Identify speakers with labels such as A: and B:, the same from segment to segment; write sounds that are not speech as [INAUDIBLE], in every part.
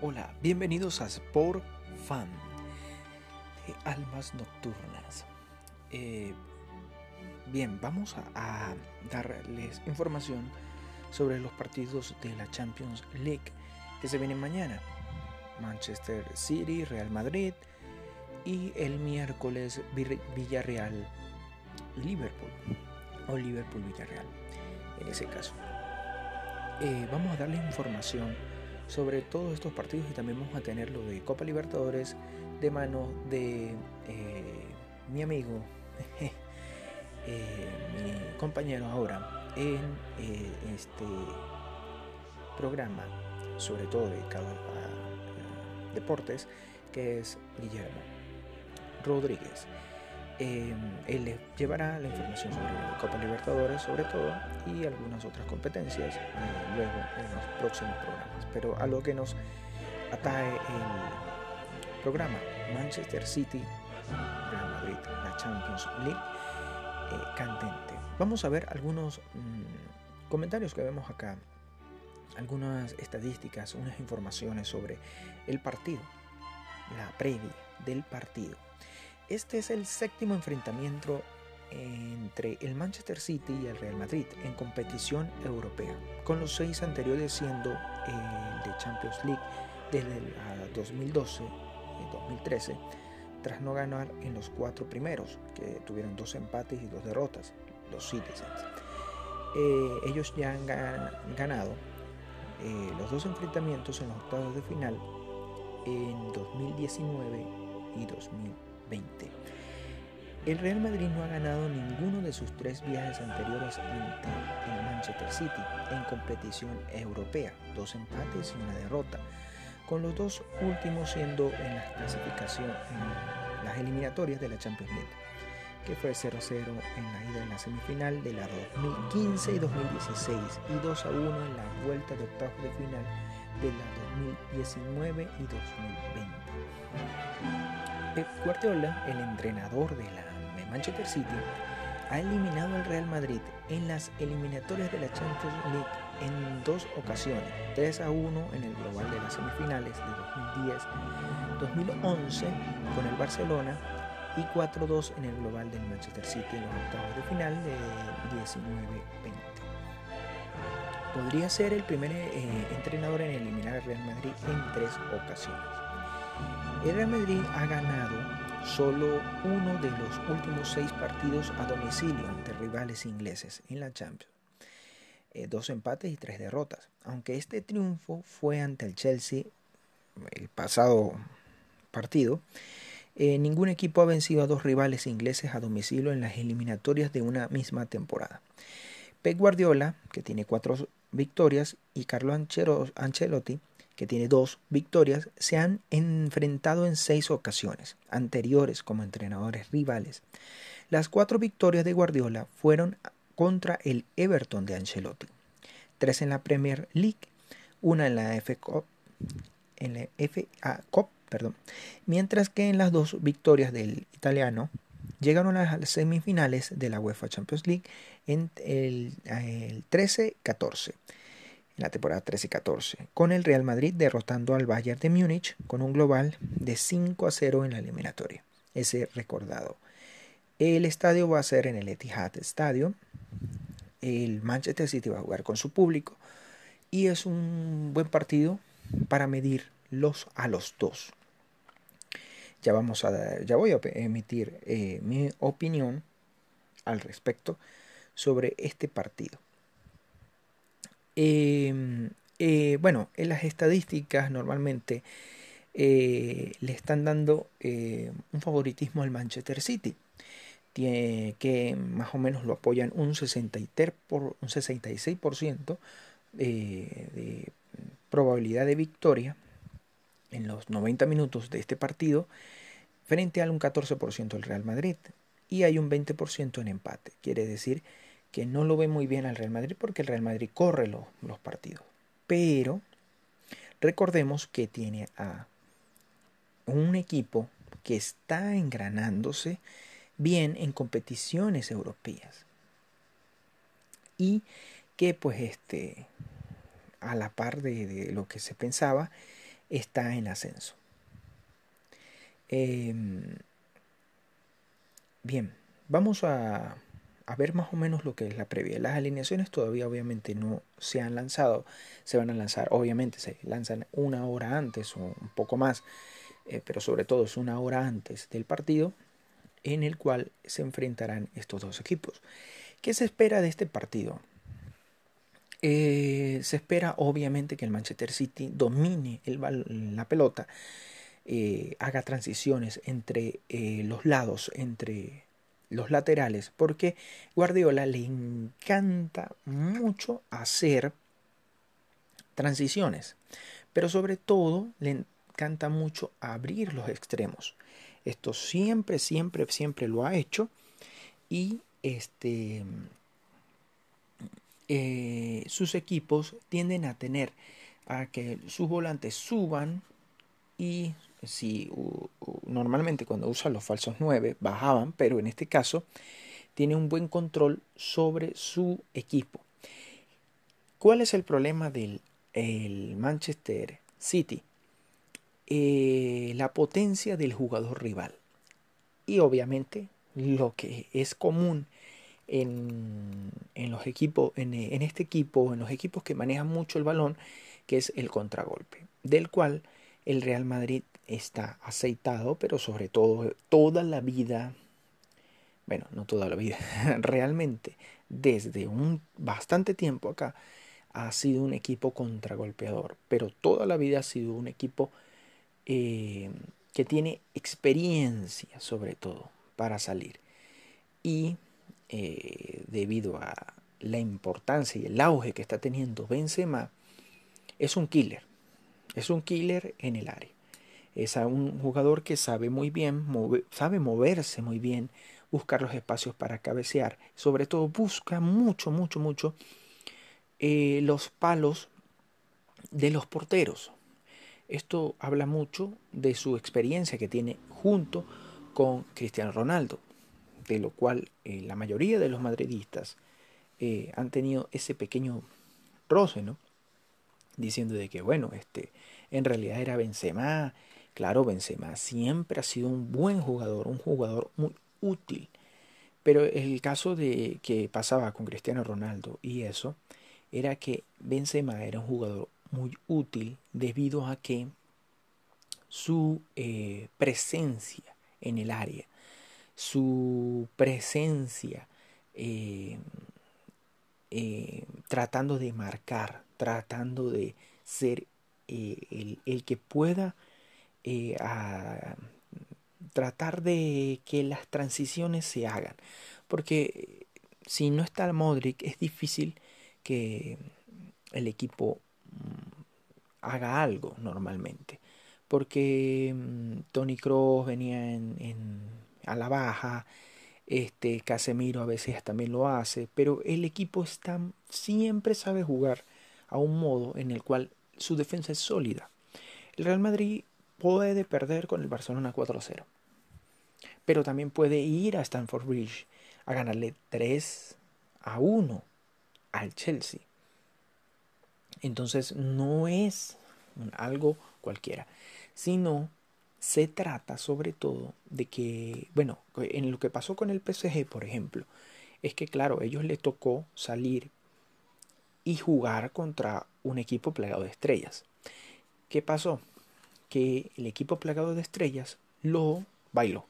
A: Hola, bienvenidos a Sport Fan de Almas Nocturnas. Eh, bien, vamos a, darles información sobre los partidos de la Champions League que se vienen mañana. Manchester City, Real Madrid y el miércoles Villarreal Liverpool o Liverpool Villarreal en ese caso. Eh, vamos a darles información sobre todos estos partidos y también vamos a tener lo de Copa Libertadores de mano de eh, mi amigo, [LAUGHS] eh, mi compañero ahora en este programa, sobre todo dedicado a deportes, que es Guillermo Rodríguez. Em, él les llevará la información sobre la Copa Libertadores, sobre todo, y algunas otras competencias eh, luego en los próximos programas. Pero a lo que nos atae el programa Manchester City, Real Madrid, la Champions League, eh, candente. Vamos a ver algunos mm, comentarios que vemos acá, algunas estadísticas, unas informaciones sobre el partido, la previa del partido. Este es el séptimo enfrentamiento entre el Manchester City y el Real Madrid en competición europea, con los seis anteriores siendo el de Champions League desde el 2012 y 2013, tras no ganar en los cuatro primeros, que tuvieron dos empates y dos derrotas, los Citizens. Eh, ellos ya han ganado eh, los dos enfrentamientos en los octavos de final en 2019 y 2020. El Real Madrid no ha ganado ninguno de sus tres viajes anteriores ante el Manchester City en competición europea, dos empates y una derrota, con los dos últimos siendo en la clasificación en las eliminatorias de la Champions League, que fue 0-0 en la ida en la semifinal de la 2015 y 2016 y 2-1 en la vuelta de octavos de final de la 2019 y 2020. Pep Guardiola, el entrenador de la Manchester City, ha eliminado al Real Madrid en las eliminatorias de la Champions League en dos ocasiones, 3 a 1 en el global de las semifinales de 2010-2011 con el Barcelona y 4-2 en el global del Manchester City en los octavos de final de 19-20. Podría ser el primer eh, entrenador en eliminar al Real Madrid en tres ocasiones. El Real Madrid ha ganado solo uno de los últimos seis partidos a domicilio ante rivales ingleses en la Champions. Eh, dos empates y tres derrotas. Aunque este triunfo fue ante el Chelsea el pasado partido, eh, ningún equipo ha vencido a dos rivales ingleses a domicilio en las eliminatorias de una misma temporada. Pep Guardiola, que tiene cuatro victorias, y Carlo Ancelotti, que tiene dos victorias, se han enfrentado en seis ocasiones anteriores como entrenadores rivales. Las cuatro victorias de Guardiola fueron contra el Everton de Ancelotti, tres en la Premier League, una en la FA Cup, perdón, mientras que en las dos victorias del italiano llegaron a las semifinales de la UEFA Champions League en el, el 13-14 en la temporada 13 14, con el Real Madrid derrotando al Bayern de Múnich con un global de 5 a 0 en la eliminatoria. Ese recordado. El estadio va a ser en el Etihad Stadium. El Manchester City va a jugar con su público y es un buen partido para medir los a los dos. Ya vamos a ya voy a emitir eh, mi opinión al respecto sobre este partido. Em, eh, bueno, en las estadísticas normalmente eh, le están dando eh, un favoritismo al Manchester City, que más o menos lo apoyan un, 63 por, un 66% de probabilidad de victoria en los 90 minutos de este partido frente al un 14% del Real Madrid y hay un 20% en empate. Quiere decir que no lo ve muy bien al Real Madrid porque el Real Madrid corre los partidos. Pero recordemos que tiene a un equipo que está engranándose, bien en competiciones europeas y que pues este a la par de, lo que se pensaba está en ascenso em, bien vamos a, a, ver más o menos lo que es la previa las alineaciones todavía obviamente no se han lanzado se van a lanzar obviamente se lanzan una hora antes o un poco más eh, pero sobre todo es una hora antes del partido en el cual se enfrentarán estos dos equipos. ¿Qué se espera de este partido? Eh, se espera obviamente que el Manchester City domine la pelota, eh, haga transiciones entre los lados, entre los laterales, porque Guardiola le encanta mucho hacer transiciones, pero sobre todo le canta mucho abrir los extremos. Esto siempre, siempre, siempre lo ha hecho. Y este, eh, sus equipos tienden a tener a que sus volantes suban y si normalmente cuando usan los falsos 9 bajaban, pero en este caso tiene un buen control sobre su equipo. ¿Cuál es el problema del el Manchester City? Eh, la potencia del jugador rival. Y obviamente lo que es común en, en los equipos, en, en, este equipo, en los equipos que manejan mucho el balón, que es el contragolpe, del cual el Real Madrid está aceitado, pero sobre todo toda la vida, bueno, no toda la vida, [LAUGHS] realmente desde un bastante tiempo acá ha sido un equipo contragolpeador, pero toda la vida ha sido un equipo eh, que tiene experiencia sobre todo para salir. Y eh, debido a la importancia y el auge que está teniendo Benzema, es un killer. Es un killer en el área. Es un jugador que sabe muy bien, sabe moverse muy bien, buscar los espacios para cabecear. Sobre todo busca mucho, mucho, mucho eh, los palos de los porteros. Esto habla mucho de su experiencia que tiene junto con Cristiano Ronaldo, de lo cual eh, la mayoría de los madridistas eh, han tenido ese pequeño roce, ¿no? Diciendo de que, bueno, este, en realidad era Benzema. Claro, Benzema siempre ha sido un buen jugador, un jugador muy útil. Pero el caso de que pasaba con Cristiano Ronaldo y eso, era que Benzema era un jugador muy útil debido a que su eh, presencia en el área, su presencia eh, eh, tratando de marcar, tratando de ser el, el, que pueda tratar de que las transiciones se hagan. Porque si no está el Modric es difícil que el equipo Mm, haga algo normalmente. Porque mm, Tony Cross venía en, a la baja, este Casemiro a veces también lo hace, pero el equipo está, siempre sabe jugar a un modo en el cual su defensa es sólida. El Real Madrid puede perder con el Barcelona 4-0, pero también puede ir a Stamford Bridge a ganarle 3 a 1 al Chelsea. Entonces no es algo cualquiera, sino se trata sobre todo de que, bueno, en lo que pasó con el PSG, por ejemplo, es que claro, ellos les tocó salir y jugar contra un equipo plagado de estrellas. ¿Qué pasó? Que el equipo plagado de estrellas lo bailó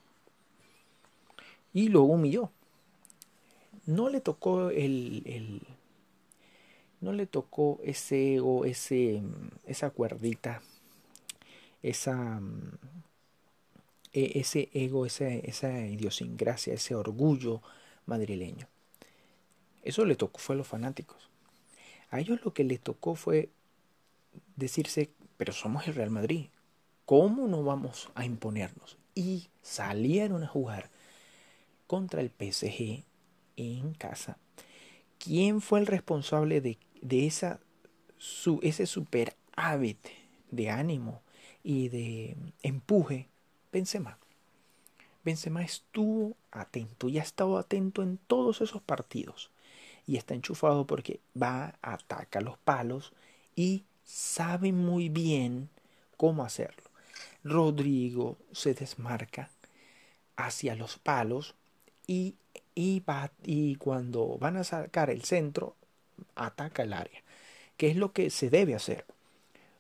A: y lo humilló. No le tocó el, el no le tocó ese ego, ese, esa cuerdita, esa, e, ese ego, esa, esa idiosincrasia, ese orgullo madrileño. Eso le tocó fue a los fanáticos. A ellos lo que les tocó fue decirse, pero somos el Real Madrid, ¿cómo no vamos a imponernos? Y salieron a jugar contra el PSG en casa. ¿Quién fue el responsable de de esa, su, ese hábito de ánimo y de empuje, Benzema. Benzema estuvo atento y ha estado atento en todos esos partidos. Y está enchufado porque va, ataca los palos y sabe muy bien cómo hacerlo. Rodrigo se desmarca hacia los palos y, y, va, y cuando van a sacar el centro, ataca el área, que es lo que se debe hacer.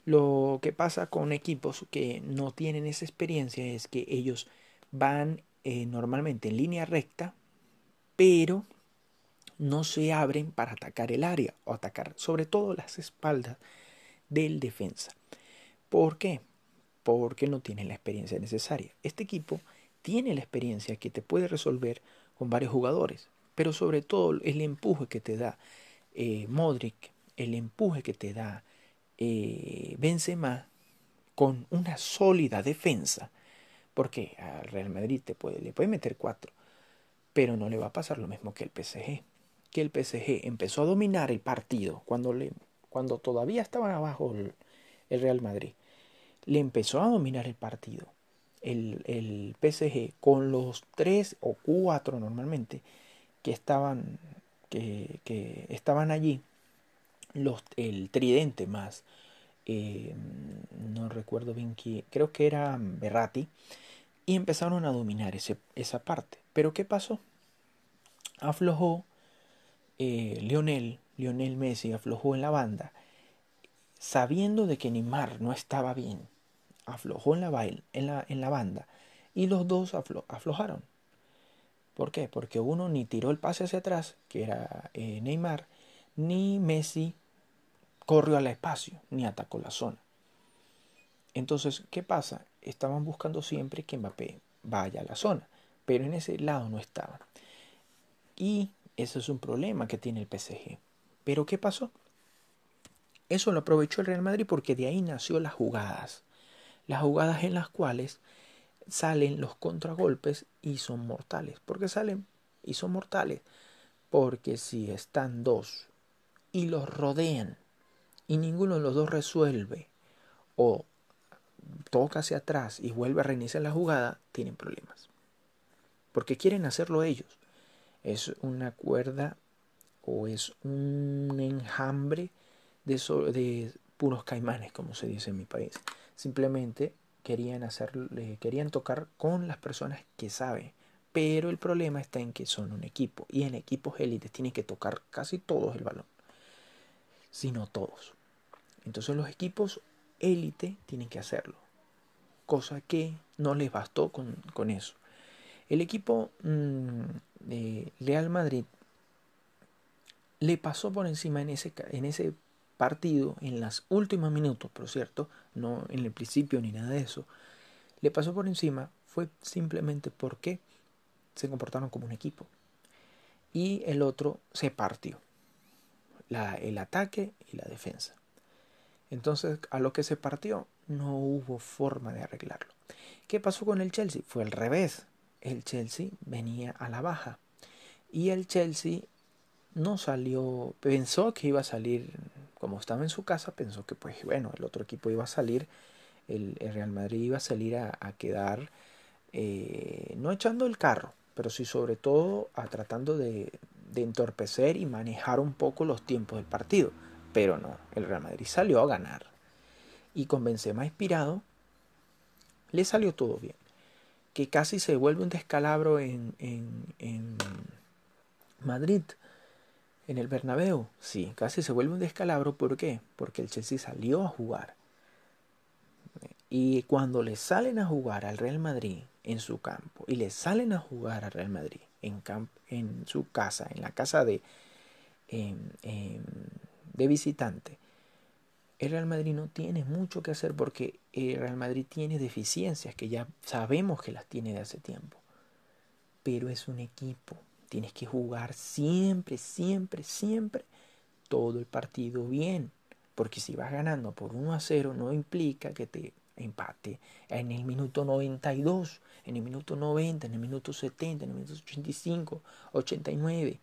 A: Lo que pasa con equipos que no tienen esa experiencia es que ellos van eh, normalmente en línea recta, pero no se abren para atacar el área o atacar sobre todo las espaldas del defensa. ¿Por qué? Porque no tienen la experiencia necesaria. Este equipo tiene la experiencia que te puede resolver con varios jugadores, pero sobre todo el empuje que te da eh, Modric, el empuje que te da eh, Benzema con una sólida defensa, porque al Real Madrid te puede, le puede meter cuatro, pero no le va a pasar lo mismo que el PSG, que el PSG empezó a dominar el partido cuando, le, cuando todavía estaba abajo el Real Madrid, le empezó a dominar el partido. El, el, PSG con los tres o cuatro normalmente que estaban que, que estaban allí los, el tridente más, eh, no recuerdo bien quién, creo que era Berrati, y empezaron a dominar ese, esa parte. Pero ¿qué pasó? Aflojó eh, Lionel, Lionel Messi aflojó en la banda, sabiendo de que Neymar no estaba bien, aflojó en la, en la, en la banda y los dos aflojaron. ¿Por qué? Porque uno ni tiró el pase hacia atrás, que era eh, Neymar, ni Messi corrió al espacio ni atacó la zona. Entonces, ¿qué pasa? Estaban buscando siempre que Mbappé vaya a la zona, pero en ese lado no estaba. Y ese es un problema que tiene el PSG. Pero ¿qué pasó? Eso lo aprovechó el Real Madrid porque de ahí nació las jugadas. Las jugadas en las cuales salen los contragolpes y son mortales. ¿Por qué salen y son mortales? Porque si están dos y los rodean y ninguno de los dos resuelve o toca hacia atrás y vuelve a reiniciar la jugada, tienen problemas. Porque quieren hacerlo ellos. Es una cuerda o es un enjambre de, de puros caimanes, como se dice en mi país. Simplemente querían hacer, querían tocar con las personas que saben. Pero el problema está en que son un equipo. Y en equipos élites tienen que tocar casi todos el balón. Si no todos. Entonces los equipos élite tienen que hacerlo, cosa que no les bastó con, eso. El equipo mm, de Real Madrid le pasó por encima en ese, en ese partido, en los últimos minutos, por cierto, no en el principio ni nada de eso, le pasó por encima fue simplemente porque se comportaron como un equipo. Y el otro se partió. La, el ataque y la defensa. Entonces, a lo que se partió, no hubo forma de arreglarlo. ¿Qué pasó con el Chelsea? Fue al revés. El Chelsea venía a la baja. Y el Chelsea no salió, pensó que iba a salir, como estaba en su casa, pensó que pues bueno, el otro equipo iba a salir, el, Real Madrid iba a salir a, quedar, eh, no echando el carro, pero sí sobre todo a tratando de, entorpecer y manejar un poco los tiempos del partido. Pero no, el Real Madrid salió a ganar. Y con Benzema inspirado, le salió todo bien. Que casi se vuelve un descalabro en Madrid, en el Bernabéu. Sí, casi se vuelve un descalabro. ¿Por qué? Porque el Chelsea salió a jugar. Y cuando le salen a jugar al Real Madrid en su campo y le salen a jugar al Real Madrid en, en su casa, en la casa de, de visitante, el Real Madrid no tiene mucho que hacer porque el Real Madrid tiene deficiencias que ya sabemos que las tiene de hace tiempo. Pero es un equipo. Tienes que jugar siempre, siempre, siempre todo el partido bien. Porque si vas ganando por 1 a 0 no implica que te empate en el minuto 92, en el minuto 90, en el minuto 70, en el minuto 85, 89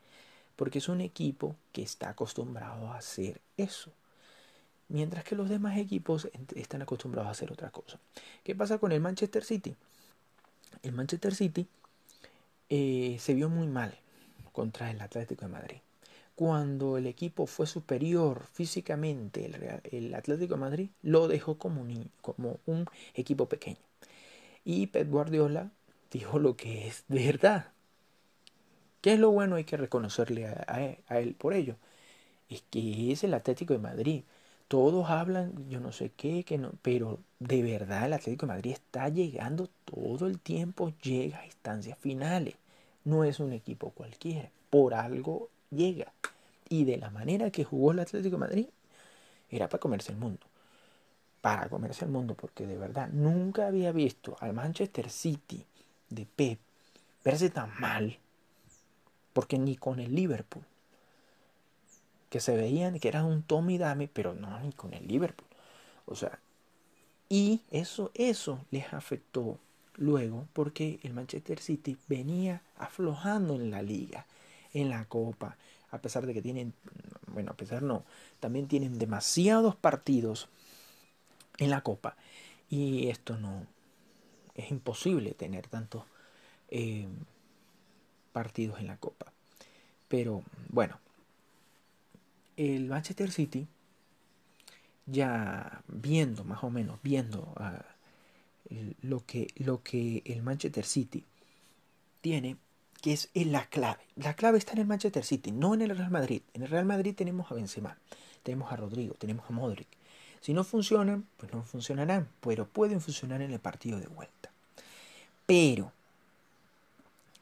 A: porque es un equipo que está acostumbrado a hacer eso. Mientras que los demás equipos están acostumbrados a hacer otra cosa. ¿Qué pasa con el Manchester City? el Manchester City eh, se vio muy mal contra el Atlético de Madrid. Cuando el equipo fue superior físicamente, el, el Atlético de Madrid lo dejó como un, como un equipo pequeño. Y Pep Guardiola dijo lo que es verdad. ¿Qué es lo bueno? Hay que reconocerle a, a él por ello. Es que es el Atlético de Madrid todos hablan, yo no sé qué, que no, pero de verdad el Atlético de Madrid está llegando todo el tiempo, llega a instancias finales. No es un equipo cualquiera, por algo llega. Y de la manera que jugó el Atlético de Madrid, era para comerse el mundo. Para comerse el mundo, porque de verdad nunca había visto al Manchester City de Pep verse tan mal, porque ni con el Liverpool que se veían que eran un Tommy Dame, pero no ni con el Liverpool. O sea, y eso, eso les afectó luego porque el Manchester City venía aflojando en la liga, en la copa, a pesar de que tienen, bueno, a pesar no, también tienen demasiados partidos en la copa. Y esto no, es imposible tener tantos eh, partidos en la copa. Pero bueno, el Manchester City, ya viendo más o menos, viendo ah, lo, que, lo que el Manchester City tiene, que es la clave. La clave está en el Manchester City, no en el Real Madrid. En el Real Madrid tenemos a Benzema, tenemos a Rodrigo, tenemos a Modric. Si no funcionan, pues no funcionarán, pero pueden funcionar en el partido de vuelta. Pero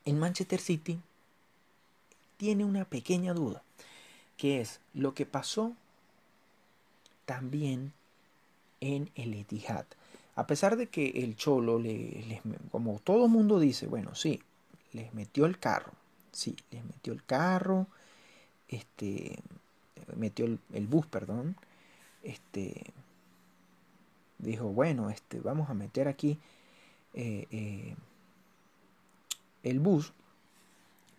A: en Manchester City tiene una pequeña duda que es lo que pasó también en el Etihad. A pesar de que el Cholo, le, como todo mundo dice, bueno, sí, les metió el carro, sí, les metió el carro, este, metió el, bus, perdón, este, dijo, bueno, este, vamos a meter aquí eh, eh, el bus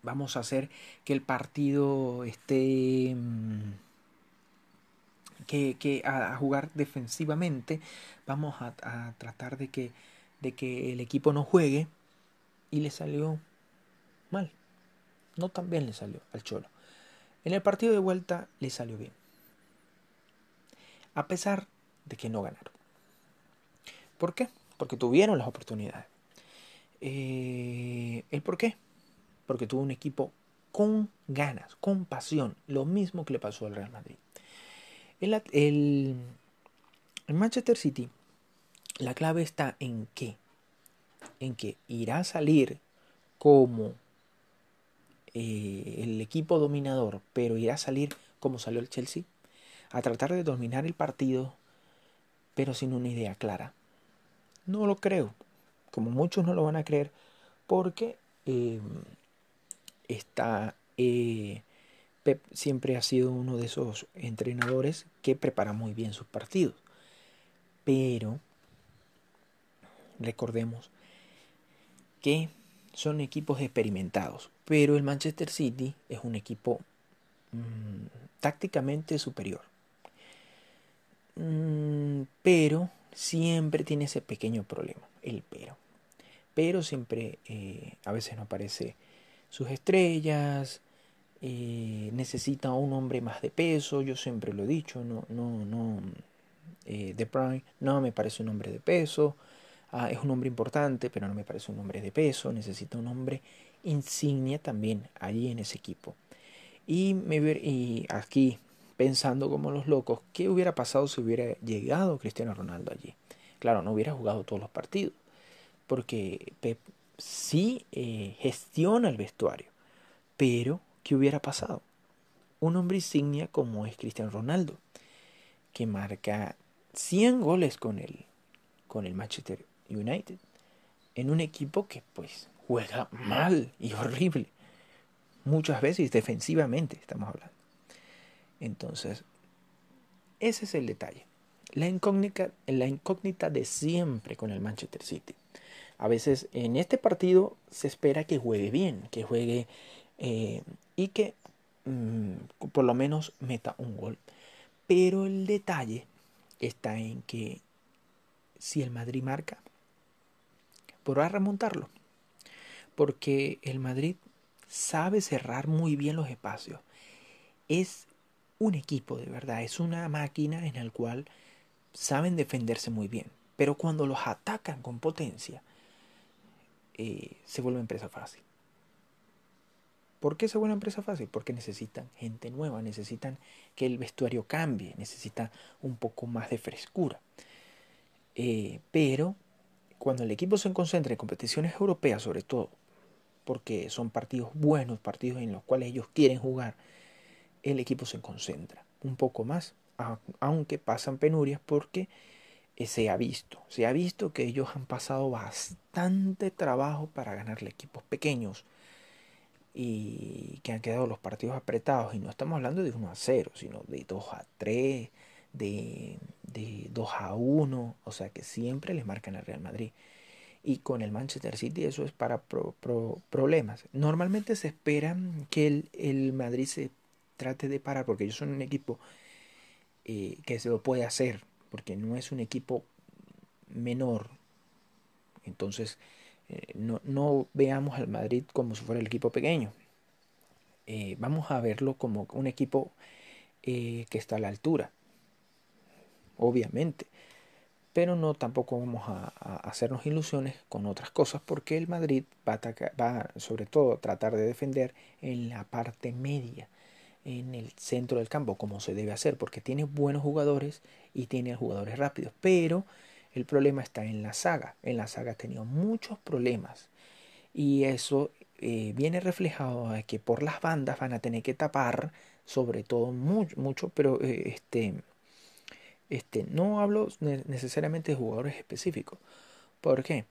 A: vamos a hacer que el partido esté mm, que, a, jugar defensivamente. Vamos a, tratar de que, de que el equipo no juegue. Y le salió mal. No tan bien le salió al Cholo. En el partido de vuelta le salió bien. A pesar de que no ganaron. ¿por qué? porque tuvieron las oportunidades. Eh, ¿el por qué? Porque tuvo un equipo con ganas, con pasión, lo mismo que le pasó al Real Madrid. El, Manchester City, la clave está en qué? En que irá a salir como eh, el equipo dominador, pero irá a salir como salió el Chelsea, a tratar de dominar el partido, pero sin una idea clara. No lo creo, como muchos no lo van a creer, porque eh, está eh, Pep siempre ha sido uno de esos entrenadores que prepara muy bien sus partidos. Pero recordemos que son equipos experimentados. Pero el Manchester City es un equipo mm, tácticamente superior. Mm, pero siempre tiene ese pequeño problema, el pero. Pero siempre eh, a veces no aparece sus estrellas, eh, necesita un hombre más de peso, yo siempre lo he dicho, no, no, no, eh, Bruyne no me parece un hombre de peso, ah, es un hombre importante, pero no me parece un hombre de peso, necesita un hombre insignia también allí en ese equipo. Y, me, y aquí pensando como los locos, ¿qué hubiera pasado si hubiera llegado Cristiano Ronaldo allí? Claro, no hubiera jugado todos los partidos, porque Pep sí eh, gestiona el vestuario. Pero, ¿qué hubiera pasado? Un hombre insignia como es Cristiano Ronaldo, que marca 100 goles con el, con el Manchester United, en un equipo que pues juega mal y horrible. Muchas veces defensivamente estamos hablando. Entonces, ese es el detalle. La incógnita, la incógnita de siempre con el Manchester City. A veces en este partido se espera que juegue bien, que juegue eh, y que mm, por lo menos meta un gol. Pero el detalle está en que si el Madrid marca, podrá remontarlo. porque el Madrid sabe cerrar muy bien los espacios. Es un equipo de verdad, es una máquina en la cual saben defenderse muy bien, pero cuando los atacan con potencia, eh, se vuelve empresa fácil. ¿Por qué se vuelve empresa fácil? Porque necesitan gente nueva, necesitan que el vestuario cambie, necesitan un poco más de frescura. Eh, pero cuando el equipo se concentra en competiciones europeas, sobre todo, porque son partidos buenos, partidos en los cuales ellos quieren jugar, el equipo se concentra un poco más, aunque pasan penurias porque se ha visto, se ha visto que ellos han pasado bastante trabajo para ganarle equipos pequeños y que han quedado los partidos apretados y no estamos hablando de 1 a 0, sino de 2 a 3, de, de 2 a 1, o sea que siempre les marcan al Real Madrid. Y con el Manchester City eso es para problemas. Normalmente se espera que el, el, Madrid se trate de parar porque ellos son un equipo eh, que se lo puede hacer, porque no es un equipo menor. Entonces, eh, no, no, veamos al Madrid como si fuera el equipo pequeño. Eh, vamos a verlo como un equipo que está a la altura obviamente. Pero no tampoco vamos a, hacernos ilusiones con otras cosas porque el Madrid va, a va sobre todo a tratar de defender en la parte media, en el centro del campo, como se debe hacer, porque tiene buenos jugadores y tiene jugadores rápidos. Pero el problema está en la saga. En la saga ha tenido muchos problemas y eso eh, viene reflejado que por las bandas van a tener que tapar sobre todo mucho, mucho pero eh, este este, no hablo necesariamente de jugadores específicos. ¿Por qué?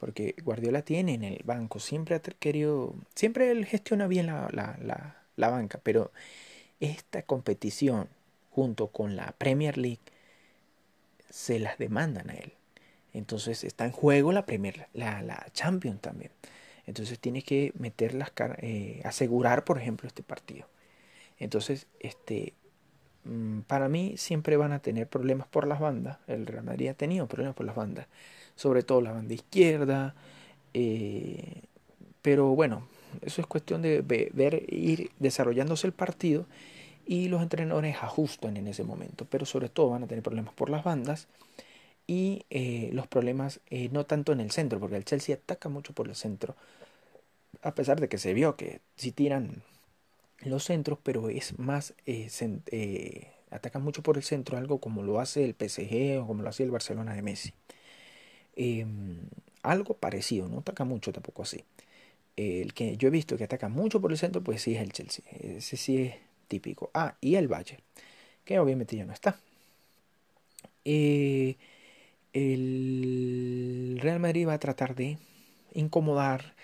A: Porque Guardiola tiene en el banco, siempre ha querido, siempre él gestiona bien la, la, la banca, pero esta competición junto con la Premier League se las demandan a él. Entonces está en juego la Premier, la, la Champions también. Entonces tiene que meter las eh, asegurar, por ejemplo, este partido. Entonces, este, Mm, para mí siempre van a tener problemas por las bandas. El Real Madrid ha tenido problemas por las bandas, sobre todo la banda izquierda. Eh, pero bueno, eso es cuestión de ver, ir desarrollándose el partido y los entrenadores ajustan en ese momento. Pero sobre todo van a tener problemas por las bandas y eh, los problemas eh, no tanto en el centro, porque el Chelsea ataca mucho por el centro. A pesar de que se vio que si tiran los centros, pero es más, eh, atacan mucho por el centro, algo como lo hace el PSG o como lo hace el Barcelona de Messi. Em, algo parecido, no ataca mucho tampoco así. El que yo he visto que ataca mucho por el centro, pues sí es el Chelsea. Ese sí es típico. Ah, y el Valle, que obviamente ya no está. Eh, el Real Madrid va a tratar de incomodar,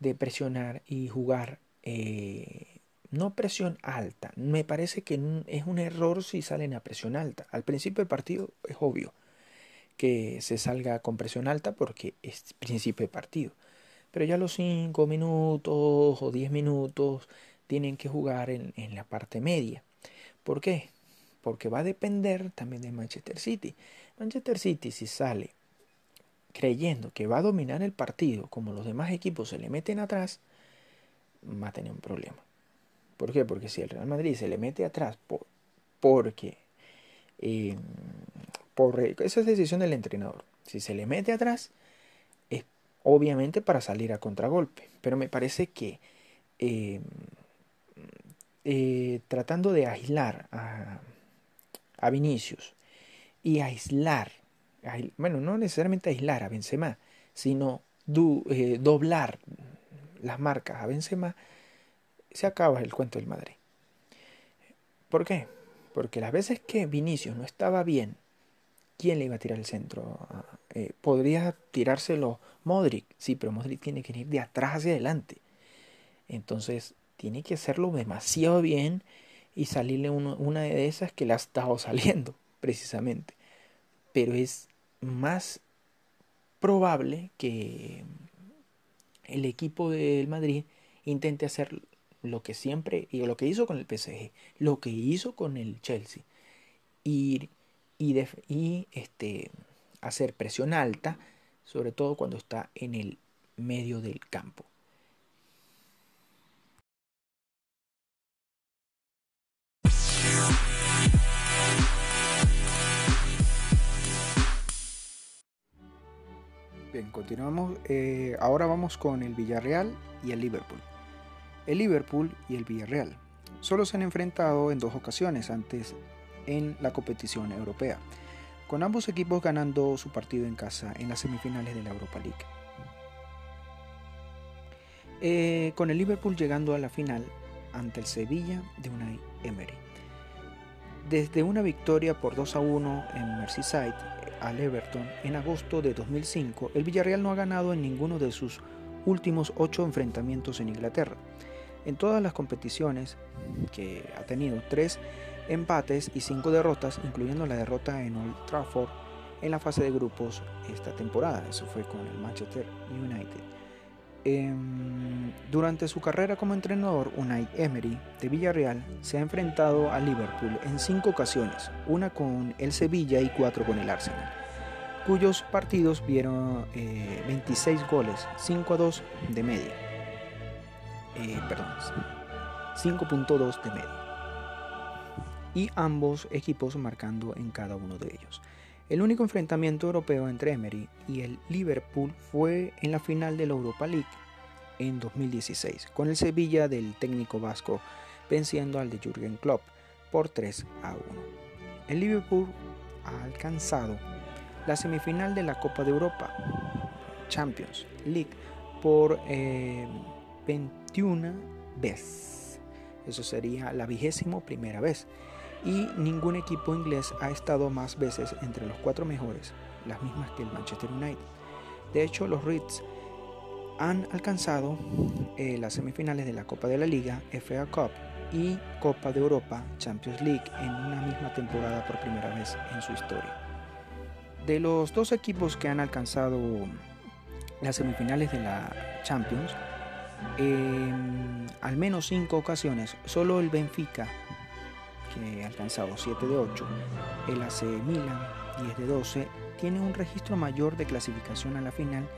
A: de presionar y jugar eh, no presión alta. Me parece que es un error si salen a presión alta. Al principio del partido es obvio que se salga con presión alta porque es principio de partido. Pero ya los 5 minutos o 10 minutos tienen que jugar en, en la parte media. ¿Por qué? Porque va a depender también de Manchester City. Manchester City si sale creyendo que va a dominar el partido como los demás equipos se le meten atrás, va a tener un problema. ¿Por qué? Porque si el Real Madrid se le mete atrás por, porque eh, por, esa es decisión del entrenador. Si se le mete atrás obviamente para salir a contragolpe. Pero me parece que eh, eh, tratando de aislar a, a Vinicius y aislar, bueno, no necesariamente aislar a Benzema, sino doblar las marcas a Benzema, se acaba el cuento del Madrid. ¿Por qué? Porque las veces que Vinicius no estaba bien, ¿quién le iba a tirar el centro? Ah, eh, podría tirárselo Modric, sí, pero Modric tiene que ir de atrás hacia adelante. Entonces, tiene que hacerlo demasiado bien y salirle una de esas que le ha estado [LAUGHS] saliendo, precisamente. Pero es más probable que el equipo del Madrid intente hacer lo que siempre, y lo que hizo con el PSG, lo que hizo con el Chelsea, ir y, este, hacer presión alta, sobre todo cuando está en el medio del campo. Bien, continuamos. Eh, ahora vamos con el Villarreal y el Liverpool. El Liverpool y el Villarreal solo se han enfrentado en dos ocasiones antes en la competición europea, con ambos equipos ganando su partido en casa en las semifinales de la Europa League. Eh, con el Liverpool llegando a la final ante el Sevilla de Unai Emery. Desde una victoria por 2 a 1 en Merseyside al Everton en agosto de 2005, el Villarreal no ha ganado en ninguno de sus últimos ocho enfrentamientos en Inglaterra. En todas las competiciones, que ha tenido tres empates y cinco derrotas, incluyendo la derrota en Old Trafford en la fase de grupos esta temporada. Eso fue con el Manchester United. Em, durante su carrera como entrenador, Unai Emery de Villarreal se ha enfrentado a Liverpool en cinco ocasiones, una con el Sevilla y cuatro con el Arsenal, cuyos partidos vieron 26 eh, goles, 5 a 2 de media. Eh, perdón, 5.2 de media. Y ambos equipos marcando en cada uno de ellos. El único enfrentamiento europeo entre Emery y el Liverpool fue en la final de la Europa League en 2016, con el Sevilla del técnico vasco venciendo al de Jürgen Klopp por 3 a 1. El Liverpool ha alcanzado la semifinal de la Copa de Europa, Champions League, por 21 eh, veces. Eso sería la vigésimo primera vez y ningún equipo inglés ha estado más veces entre los cuatro mejores, las mismas que el Manchester United. De hecho, los Reds han alcanzado eh, las semifinales de la Copa de la Liga, FA Cup y Copa de Europa, Champions League, en una misma temporada por primera vez en su historia. De los dos equipos que han alcanzado las semifinales de la Champions, en al menos cinco ocasiones, solo el Benfica que ha alcanzado 7 de 8, el AC Milan 10 de 12, tiene un registro mayor de clasificación a la final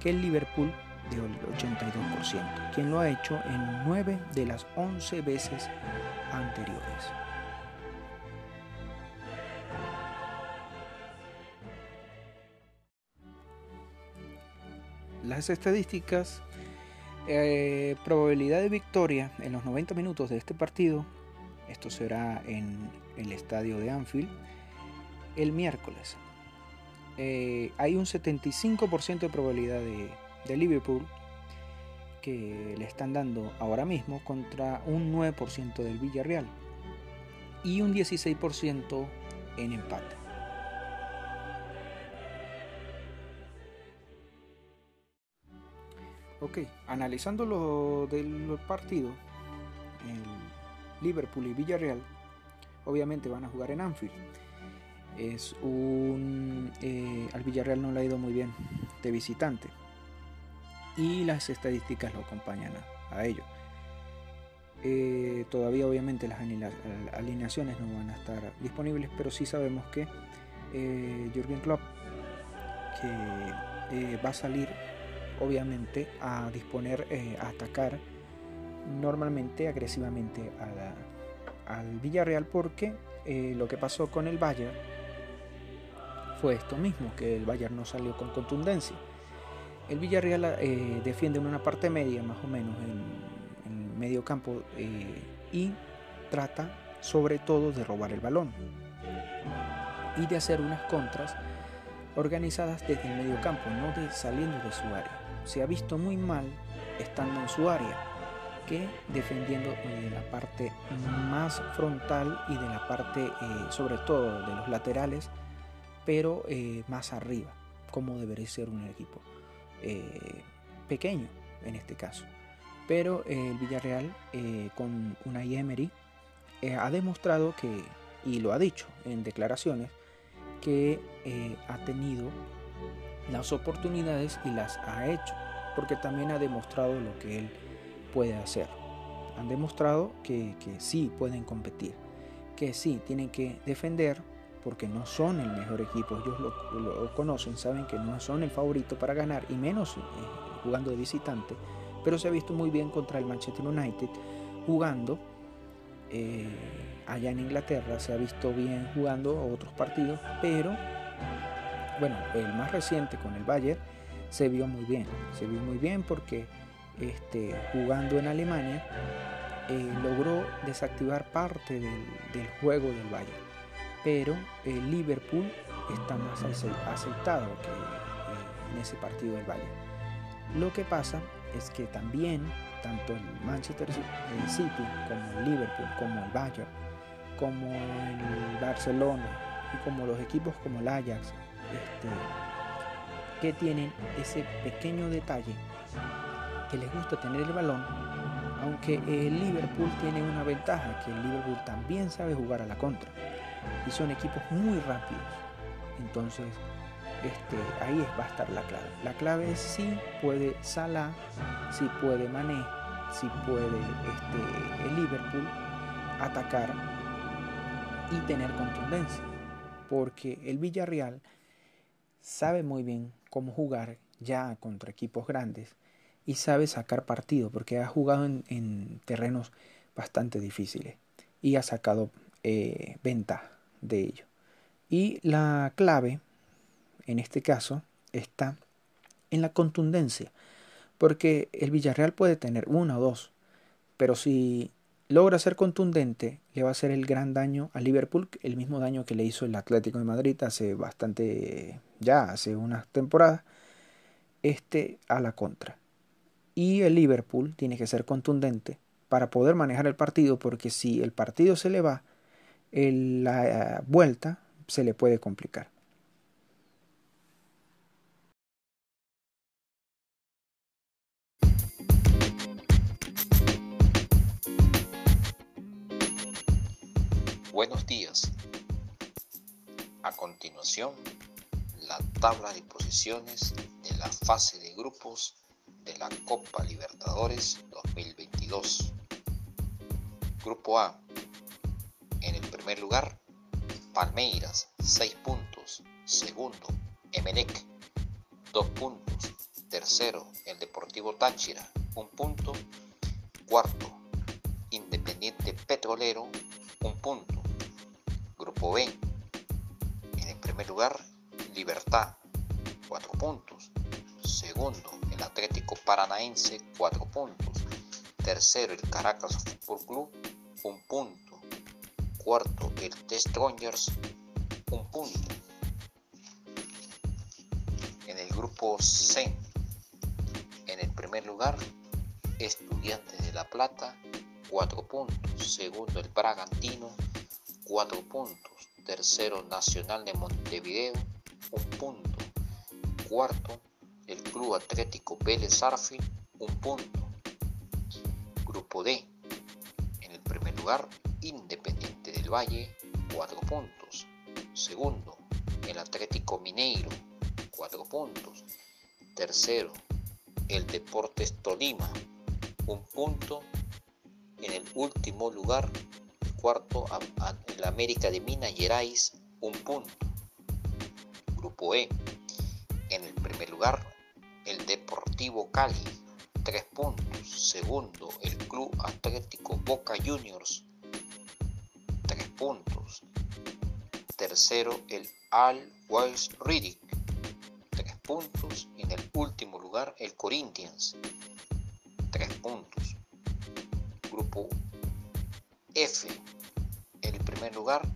A: que el Liverpool del 82%, quien lo ha hecho en 9 de las 11 veces anteriores. Las estadísticas, eh, probabilidad de victoria en los 90 minutos de este partido esto será en el estadio de Anfield el miércoles. Eh, hay un 75% de probabilidad de, de, Liverpool que le están dando ahora mismo contra un 9% del Villarreal y un 16% en empate. Ok, analizando lo del partido, Liverpool y Villarreal, obviamente van a jugar en Anfield. Es un. Eh, al Villarreal no le ha ido muy bien de visitante. Y las estadísticas lo acompañan a, ello. Eh, todavía, obviamente, las alineaciones no van a estar disponibles, pero sí sabemos que eh, Jürgen Klopp que va a salir, obviamente, a disponer, a atacar normalmente agresivamente al Villarreal porque eh, lo que pasó con el Bayern fue esto mismo, que el Bayern no salió con contundencia. El Villarreal eh, defiende en una parte media, más o menos en, en medio campo, eh, y trata sobre todo de robar el balón y de hacer unas contras organizadas desde el medio campo, no de saliendo de su área. Se ha visto muy mal estando en su área que defendiendo eh, de la parte más frontal y de la parte eh, sobre todo de los laterales, pero eh, más arriba, como debería ser un equipo pequeño en este caso. Pero el Villarreal con una Emery ha demostrado que, y lo ha dicho en declaraciones, que ha tenido las oportunidades y las ha hecho, porque también ha demostrado lo que él puede hacer. Han demostrado que, sí pueden competir, que sí tienen que defender porque no son el mejor equipo. Ellos lo, conocen, saben que no son el favorito para ganar y menos eh, jugando de visitante. Pero se ha visto muy bien contra el Manchester United jugando eh, allá en Inglaterra. Se ha visto bien jugando otros partidos, pero bueno, el más reciente con el Bayern se vio muy bien. Se vio muy bien porque este, jugando en Alemania eh, logró desactivar parte del, juego del Bayern. Pero el Liverpool está más aceitado que eh, en ese partido del Bayern. Lo que pasa es que también tanto el Manchester City como el Liverpool, como el Bayern, como el Barcelona y como los equipos como el Ajax, este, que tienen ese pequeño detalle que les gusta tener el balón, aunque el Liverpool tiene una ventaja, que el Liverpool también sabe jugar a la contra y son equipos muy rápidos. Entonces, este, ahí va a estar la clave. La clave es si puede Salah, si puede Mané, si puede este, el Liverpool atacar y tener contundencia. Porque el Villarreal sabe muy bien cómo jugar ya contra equipos grandes y sabe sacar partido porque ha jugado en, terrenos bastante difíciles y ha sacado eh, ventaja de ello. Y la clave, en este caso, está en la contundencia, porque el Villarreal puede tener una o dos, pero si logra ser contundente, le va a hacer el gran daño a Liverpool, el mismo daño que le hizo el Atlético de Madrid hace bastante, ya hace unas temporadas, este a la contra. Y el Liverpool tiene que ser contundente para poder manejar el partido, porque si el partido se le va, la vuelta se le puede complicar.
B: Buenos días. A continuación, la tabla de posiciones de la fase de grupos de la Copa Libertadores 2022. Grupo A. En el primer lugar, Palmeiras, 6 puntos. Segundo, Emelec, 2 puntos. Tercero, el Deportivo Táchira, 1 punto. Cuarto, Independiente Petrolero, 1 punto. Grupo B. En el primer lugar, Libertad, 4 puntos. Segundo, Atlético Paranaense, 4 puntos. Tercero, el Caracas Fútbol Club, 1 punto. Cuarto, el The Strongers, 1 punto. En el grupo C, en el primer lugar, Estudiantes de La Plata, 4 puntos. Segundo, el Bragantino, 4 puntos. Tercero, Nacional de Montevideo, 1 punto. Cuarto, el Club Atlético Vélez 1 punto. Grupo D, en el primer lugar, Independiente del Valle, 4 puntos. Segundo, el Atlético Mineiro, 4 puntos. Tercero, el Deportes Tolima, 1 punto. En el último lugar, cuarto el América de Minas Gerais, un punto. Grupo E. En el primer lugar, el Deportivo Cali, tres puntos. Segundo, el Club Atlético Boca Juniors, tres puntos. Tercero, el Al Wales Riddick, tres puntos. En el último lugar, el Corinthians, tres puntos. Grupo F primer lugar,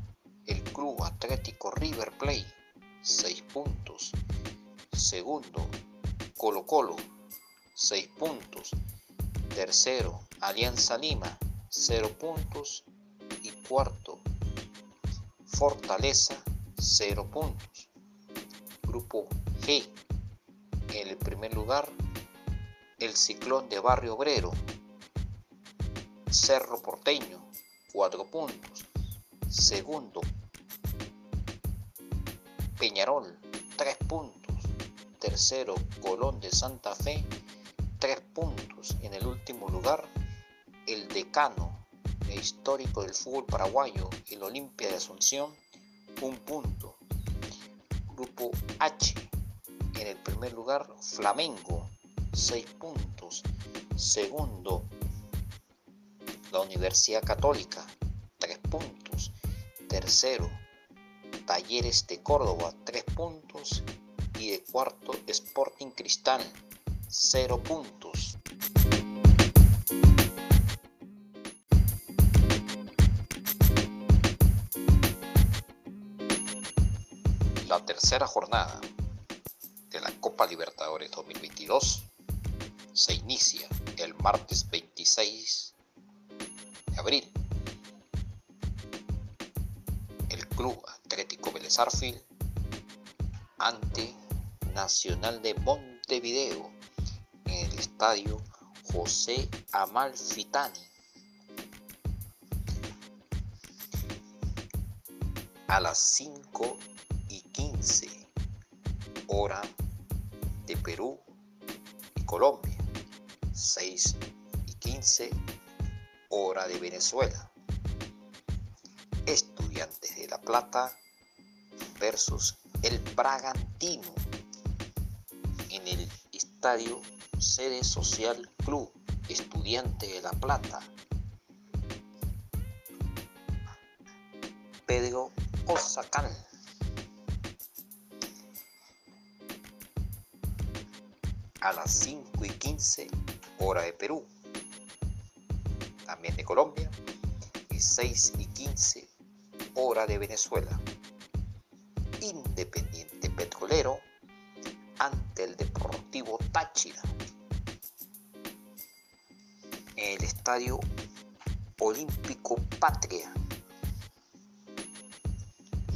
B: el Club Atlético River Plate, 6 puntos. Segundo, Colo Colo, 6 puntos. Tercero, Alianza Lima, 0 puntos. Y cuarto, Fortaleza, 0 puntos. Grupo G, en el primer lugar, el Ciclón de Barrio Obrero, Cerro Porteño, 4 puntos. Segundo, Peñarol, 3 puntos. Tercero, Colón de Santa Fe, 3 puntos. En el último lugar, el decano e histórico del fútbol paraguayo, el Olimpia de Asunción, 1 punto. Grupo H, en el primer lugar, Flamengo, 6 puntos. Segundo, la Universidad Católica, 3 puntos. Tercero, Talleres de Córdoba, 3 puntos. Y de cuarto Sporting Cristal, 0 puntos. La tercera jornada de la Copa Libertadores 2022 se inicia el martes 26 de abril. El Club Atlético Vélez ante Nacional de Montevideo en el estadio José Amalfitani. A las 5 y 15 hora de Perú y Colombia. 6 y 15 hora de Venezuela. Estudiantes de La Plata versus el Bragantino estadio Sede Social Club Estudiante de La Plata. Pedro Osacán. A las 5 y 15 hora de Perú, también de Colombia, y 6 y 15 hora de Venezuela. Independiente Petrolero ante el Deportivo Táchira en el Estadio Olímpico Patria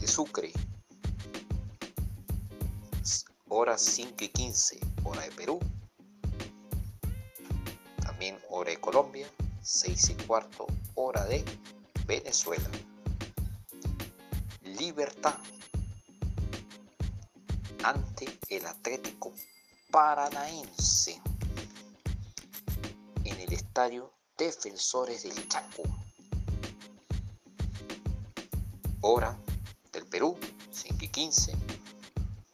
B: de Sucre, hora 5 y 15, hora de Perú, también hora de Colombia, 6 y cuarto, hora de Venezuela. Libertad ante el Atlético Paranaense en el estadio Defensores del Chaco. Hora del Perú, 5 y 15,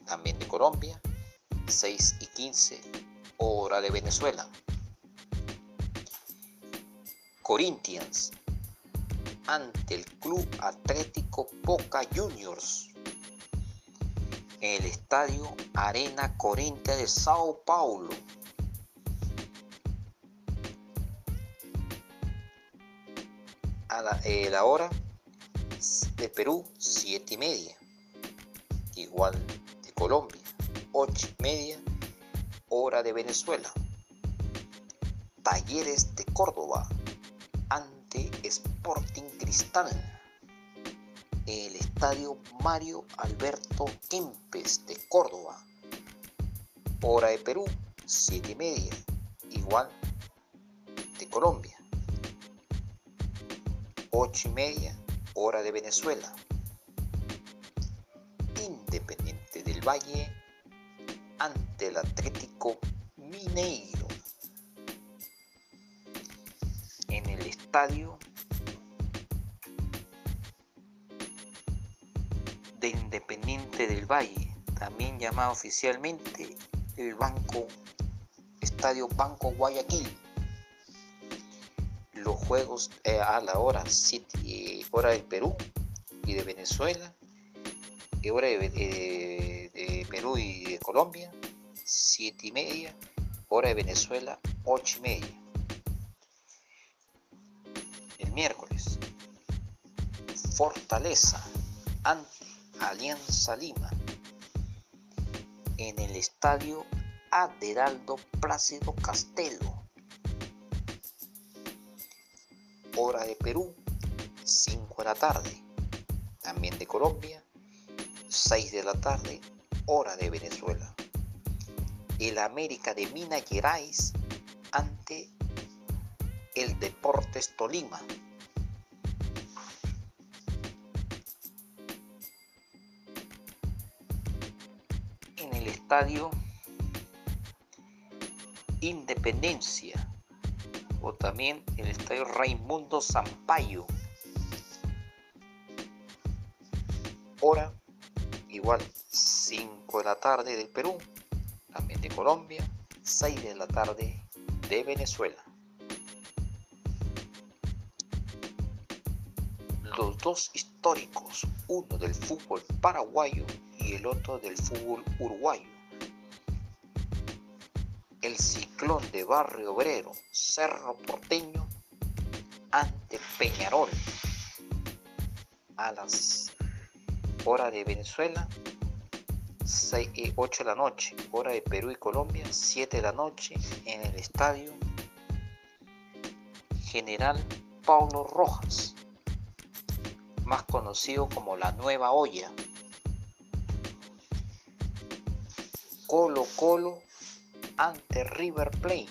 B: también de Colombia, 6 y 15, hora de Venezuela. Corinthians ante el Club Atlético Boca Juniors en el estadio Arena Corinthians de Sao Paulo. A la, eh, hora de Perú, 7 y media. Igual de Colombia, 8 y media. Hora de Venezuela. Talleres de Córdoba ante Sporting Cristal el estadio Mario Alberto Kempes de Córdoba. Hora de Perú, 7 y media, igual de Colombia. 8 y media, hora de Venezuela. Independiente del Valle ante el Atlético Mineiro. En el estadio Del Valle, también llamado oficialmente el Banco Estadio Banco Guayaquil. Los juegos eh, a la hora 7 eh, hora del Perú y de Venezuela, y hora de, de, Perú y de Colombia, 7 y media, hora de Venezuela, 8 y media. El miércoles, Fortaleza ante Alianza Lima en el estadio Aderaldo Plácido Castelo. Hora de Perú, 5 de la tarde. También de Colombia, 6 de la tarde, hora de Venezuela. El América de Minas Gerais ante el Deportes Tolima. Estadio Independencia o también el estadio Raimundo Sampaio. Hora igual 5 de la tarde del Perú, también de Colombia, 6 de la tarde de Venezuela. Los dos históricos, uno del fútbol paraguayo y el otro del fútbol uruguayo el ciclón de Barrio Obrero, Cerro Porteño, ante Peñarol. A las horas de Venezuela, 6, 8 de la noche, hora de Perú y Colombia, 7 de la noche, en el estadio General Paulo Rojas, más conocido como la Nueva Olla. Colo Colo ante River Plate.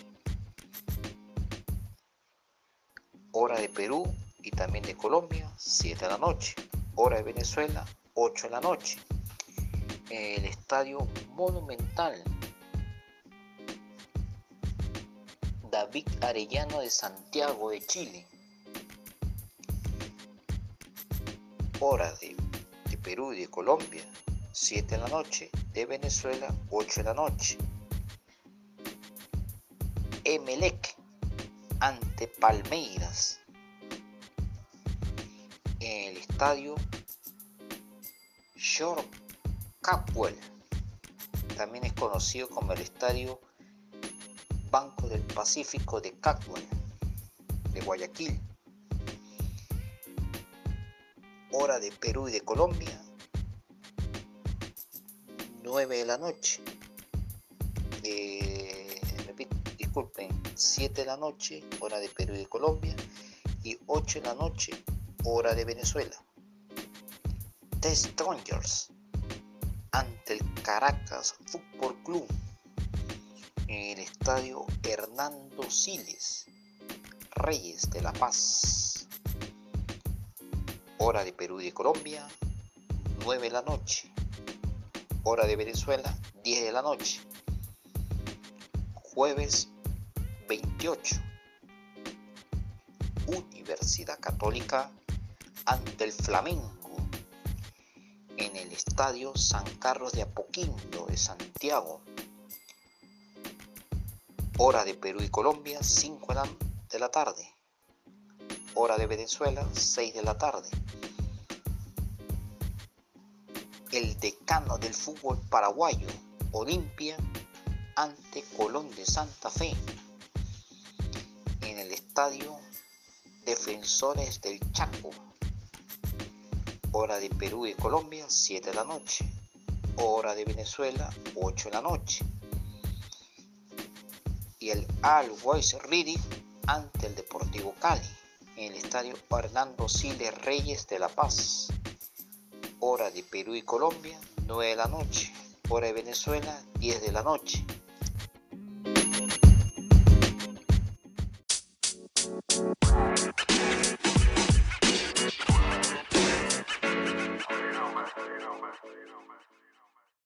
B: Hora de Perú y también de Colombia, 7 de la noche. Hora de Venezuela, 8 de la noche. El estadio monumental David Arellano de Santiago de Chile. Hora de, de Perú y de Colombia, 7 de la noche. De Venezuela, 8 de la noche. Emelec ante Palmeiras en el estadio Short Capwell. También es conocido como el estadio Banco del Pacífico de Capwell, de Guayaquil. Hora de Perú y de Colombia, 9 de la noche. Eh, disculpen, 7 de la noche, hora de Perú y Colombia, y 8 de la noche, hora de Venezuela. The Strongers ante el Caracas Fútbol Club en el estadio Hernando Siles, Reyes de la Paz. Hora de Perú y de Colombia, 9 de la noche. Hora de Venezuela, 10 de la noche. Jueves 28. Universidad Católica ante el Flamengo en el Estadio San Carlos de Apoquindo de Santiago. Hora de Perú y Colombia, 5 de la tarde. Hora de Venezuela, 6 de la tarde. El decano del fútbol paraguayo, Olimpia, ante Colón de Santa Fe estadio Defensores del Chaco. Hora de Perú y Colombia, 7 de la noche. Hora de Venezuela, 8 de la noche. Y el Al Wise Ready ante el Deportivo Cali en el estadio Hernando Siles Reyes de La Paz. Hora de Perú y Colombia, 9 de la noche. Hora de Venezuela, 10 de la noche.